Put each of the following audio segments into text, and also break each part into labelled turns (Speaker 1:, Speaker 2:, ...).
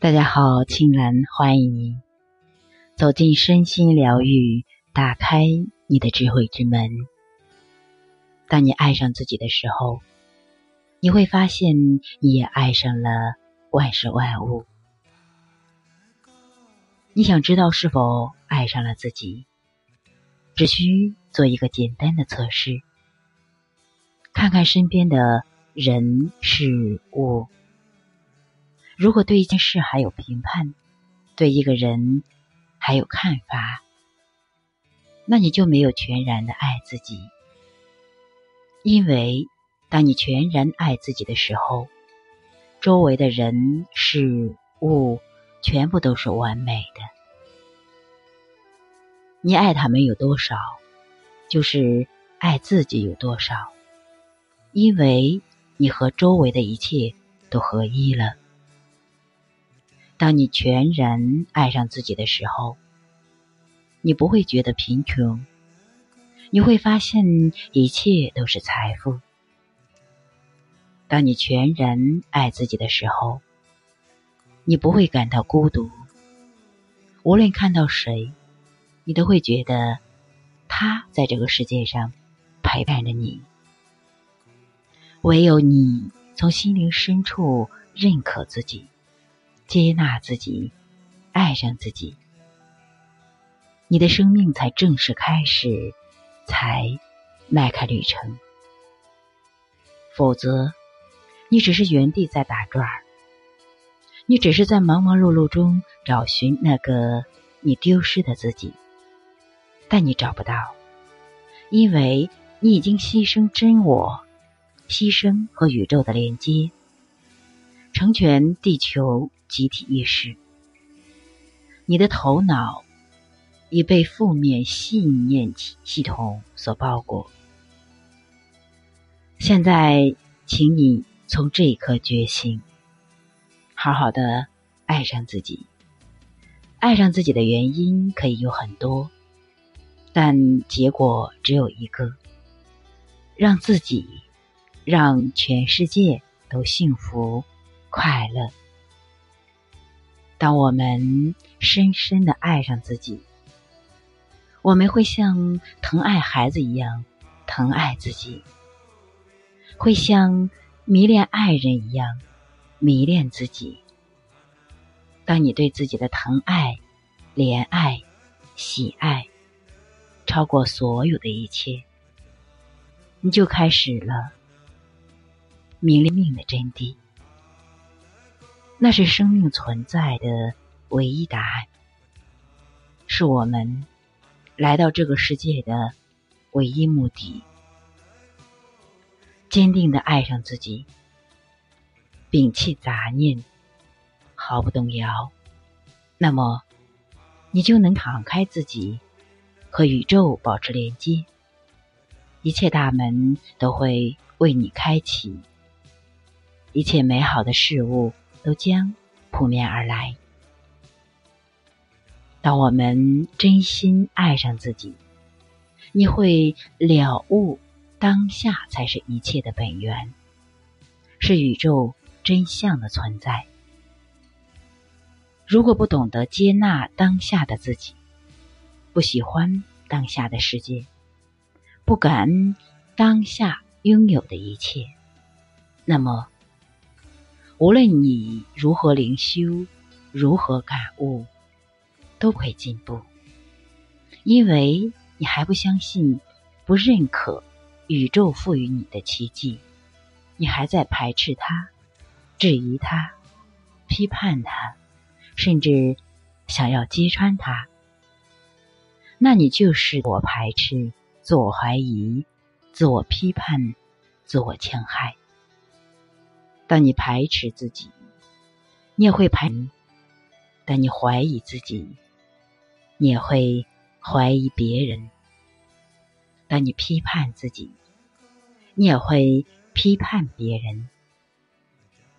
Speaker 1: 大家好，青兰欢迎您走进身心疗愈，打开你的智慧之门。当你爱上自己的时候，你会发现你也爱上了万事万物。你想知道是否爱上了自己？只需做一个简单的测试，看看身边的人事物。如果对一件事还有评判，对一个人还有看法，那你就没有全然的爱自己。因为当你全然爱自己的时候，周围的人事物全部都是完美的。你爱他们有多少，就是爱自己有多少。因为你和周围的一切都合一了。当你全然爱上自己的时候，你不会觉得贫穷，你会发现一切都是财富。当你全然爱自己的时候，你不会感到孤独。无论看到谁，你都会觉得他在这个世界上陪伴着你。唯有你从心灵深处认可自己。接纳自己，爱上自己，你的生命才正式开始，才迈开旅程。否则，你只是原地在打转儿，你只是在忙忙碌碌中找寻那个你丢失的自己，但你找不到，因为你已经牺牲真我，牺牲和宇宙的连接，成全地球。集体意识，你的头脑已被负面信念系统所包裹。现在，请你从这一刻觉醒，好好的爱上自己。爱上自己的原因可以有很多，但结果只有一个：让自己，让全世界都幸福快乐。当我们深深的爱上自己，我们会像疼爱孩子一样疼爱自己，会像迷恋爱人一样迷恋自己。当你对自己的疼爱、怜爱、喜爱超过所有的一切，你就开始了明了命的真谛。那是生命存在的唯一答案，是我们来到这个世界的唯一目的。坚定的爱上自己，摒弃杂念，毫不动摇，那么你就能敞开自己，和宇宙保持连接，一切大门都会为你开启，一切美好的事物。都将扑面而来。当我们真心爱上自己，你会了悟当下才是一切的本源，是宇宙真相的存在。如果不懂得接纳当下的自己，不喜欢当下的世界，不感恩当下拥有的一切，那么。无论你如何灵修，如何感悟，都会进步，因为你还不相信、不认可宇宙赋予你的奇迹，你还在排斥它、质疑它、批判它，甚至想要揭穿它。那你就是我排斥、自我怀疑、自我批判、自我戕害。当你排斥自己，你也会排；当你怀疑自己，你也会怀疑别人；当你批判自己，你也会批判别人；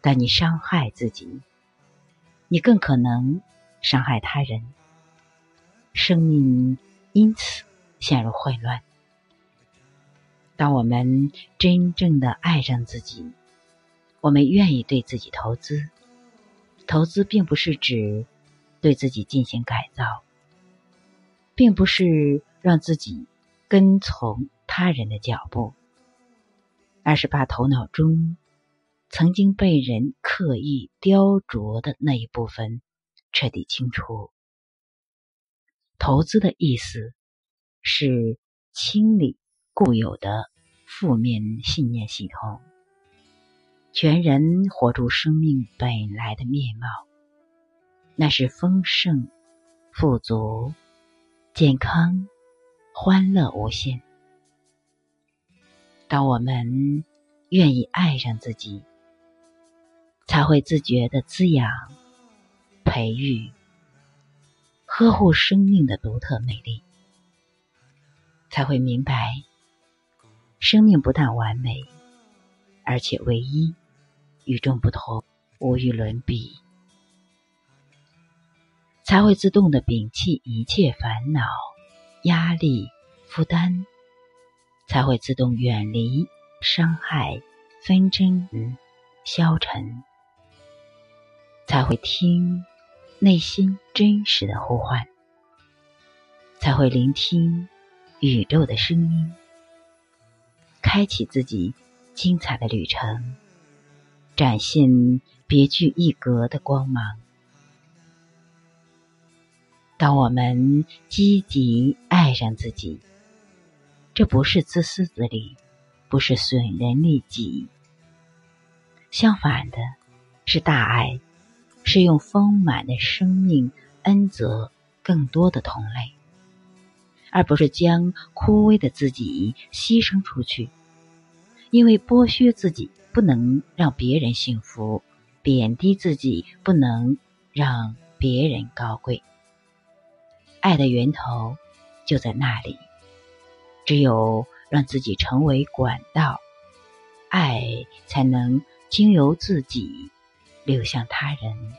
Speaker 1: 当你伤害自己，你更可能伤害他人。生命因此陷入混乱。当我们真正的爱上自己。我们愿意对自己投资，投资并不是指对自己进行改造，并不是让自己跟从他人的脚步，而是把头脑中曾经被人刻意雕琢的那一部分彻底清除。投资的意思是清理固有的负面信念系统。全人活出生命本来的面貌，那是丰盛、富足、健康、欢乐无限。当我们愿意爱上自己，才会自觉的滋养、培育、呵护生命的独特美丽，才会明白，生命不但完美。而且唯一，与众不同，无与伦比，才会自动的摒弃一切烦恼、压力、负担，才会自动远离伤害、纷争、消沉，才会听内心真实的呼唤，才会聆听宇宙的声音，开启自己。精彩的旅程，展现别具一格的光芒。当我们积极爱上自己，这不是自私自利，不是损人利己，相反的，是大爱，是用丰满的生命恩泽更多的同类，而不是将枯萎的自己牺牲出去。因为剥削自己不能让别人幸福，贬低自己不能让别人高贵。爱的源头就在那里，只有让自己成为管道，爱才能经由自己流向他人。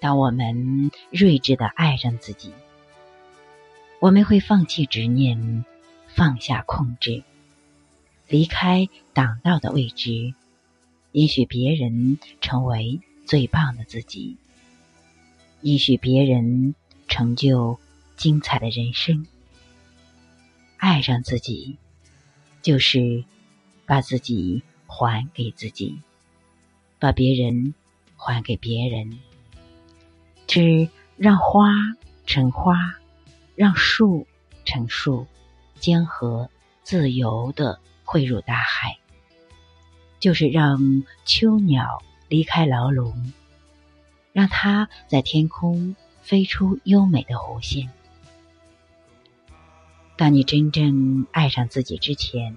Speaker 1: 当我们睿智的爱上自己，我们会放弃执念，放下控制。离开挡道的位置，允许别人成为最棒的自己，允许别人成就精彩的人生。爱上自己，就是把自己还给自己，把别人还给别人，只让花成花，让树成树，江河自由的。汇入大海，就是让秋鸟离开牢笼，让它在天空飞出优美的弧线。当你真正爱上自己之前，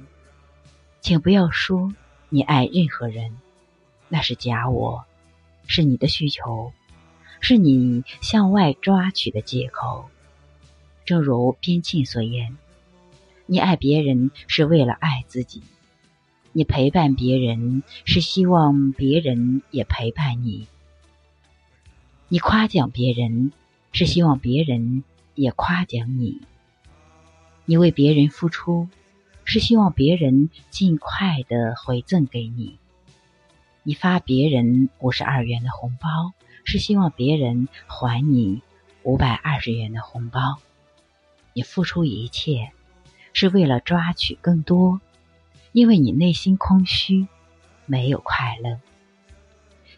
Speaker 1: 请不要说你爱任何人，那是假我，是你的需求，是你向外抓取的借口。正如边沁所言。你爱别人是为了爱自己，你陪伴别人是希望别人也陪伴你，你夸奖别人是希望别人也夸奖你，你为别人付出是希望别人尽快的回赠给你，你发别人五十二元的红包是希望别人还你五百二十元的红包，你付出一切。是为了抓取更多，因为你内心空虚，没有快乐。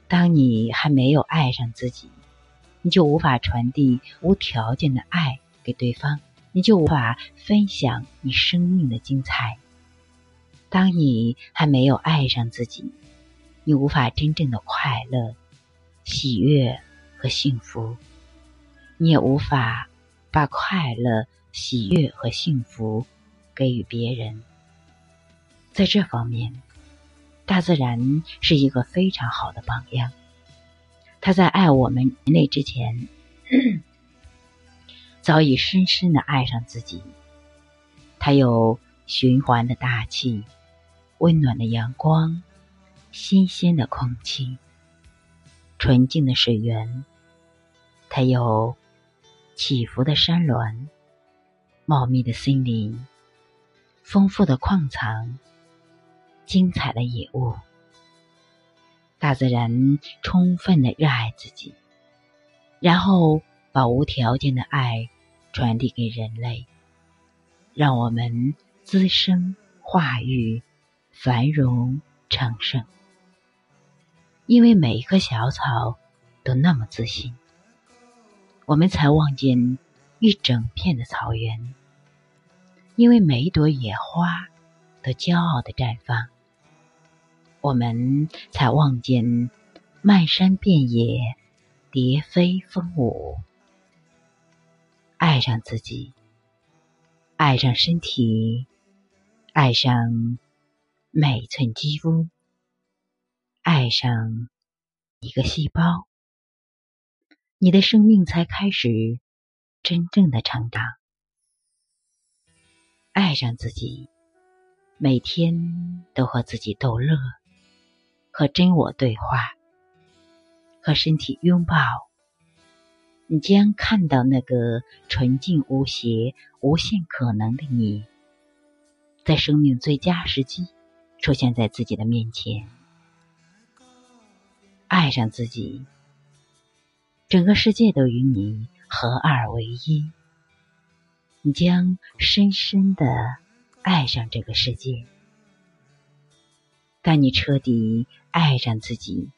Speaker 1: 当你还没有爱上自己，你就无法传递无条件的爱给对方，你就无法分享你生命的精彩。当你还没有爱上自己，你无法真正的快乐、喜悦和幸福，你也无法把快乐、喜悦和幸福。给予别人，在这方面，大自然是一个非常好的榜样。他在爱我们人类之前，早已深深的爱上自己。它有循环的大气、温暖的阳光、新鲜的空气、纯净的水源。它有起伏的山峦、茂密的森林。丰富的矿藏，精彩的野物，大自然充分的热爱自己，然后把无条件的爱传递给人类，让我们滋生化育、繁荣昌盛。因为每一棵小草都那么自信，我们才望见一整片的草原。因为每一朵野花都骄傲的绽放，我们才望见漫山遍野蝶飞凤舞。爱上自己，爱上身体，爱上每寸肌肤，爱上一个细胞，你的生命才开始真正的成长。爱上自己，每天都和自己逗乐，和真我对话，和身体拥抱，你将看到那个纯净无邪、无限可能的你，在生命最佳时机出现在自己的面前。爱上自己，整个世界都与你合二为一。你将深深的爱上这个世界。当你彻底爱上自己，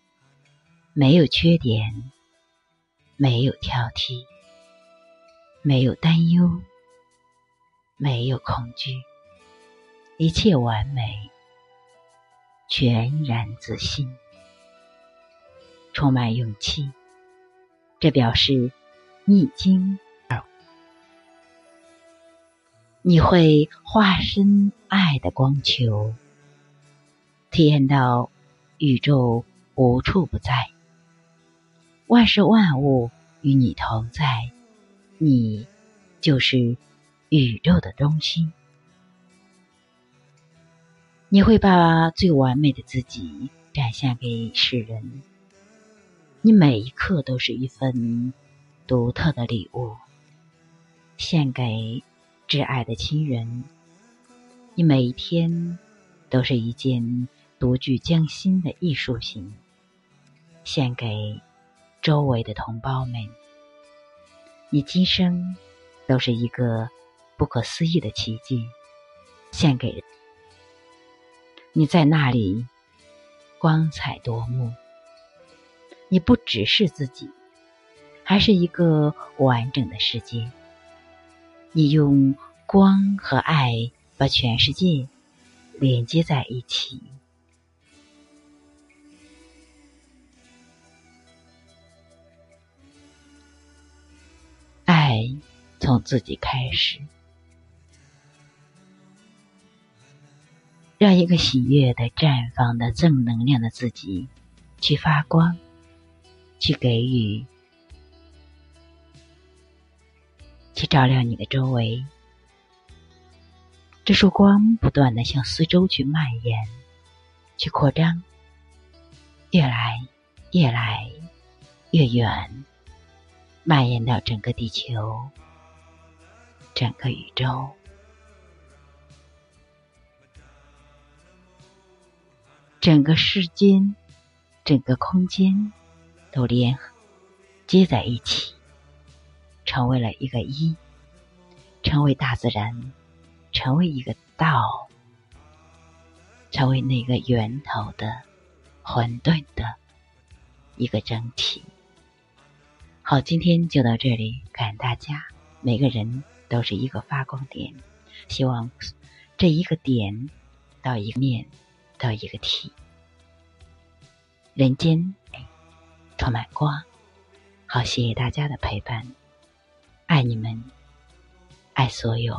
Speaker 1: 没有缺点，没有挑剔，没有担忧，没有恐惧，一切完美，全然自信，充满勇气。这表示你已经。你会化身爱的光球，体验到宇宙无处不在，万事万物与你同在，你就是宇宙的中心。你会把最完美的自己展现给世人，你每一刻都是一份独特的礼物，献给。挚爱的亲人，你每一天都是一件独具匠心的艺术品，献给周围的同胞们。你今生都是一个不可思议的奇迹，献给。你在那里光彩夺目，你不只是自己，还是一个完整的世界。你用光和爱把全世界连接在一起。爱从自己开始，让一个喜悦的、绽放的、正能量的自己去发光，去给予。去照亮你的周围，这束光不断的向四周去蔓延，去扩张，越来越来越远，蔓延到整个地球、整个宇宙，整个世间、整个空间都连接在一起。成为了一个一，成为大自然，成为一个道，成为那个源头的混沌的一个整体。好，今天就到这里，感恩大家，每个人都是一个发光点，希望这一个点到一个面到一个体，人间充满光。好，谢谢大家的陪伴。爱你们，爱所有。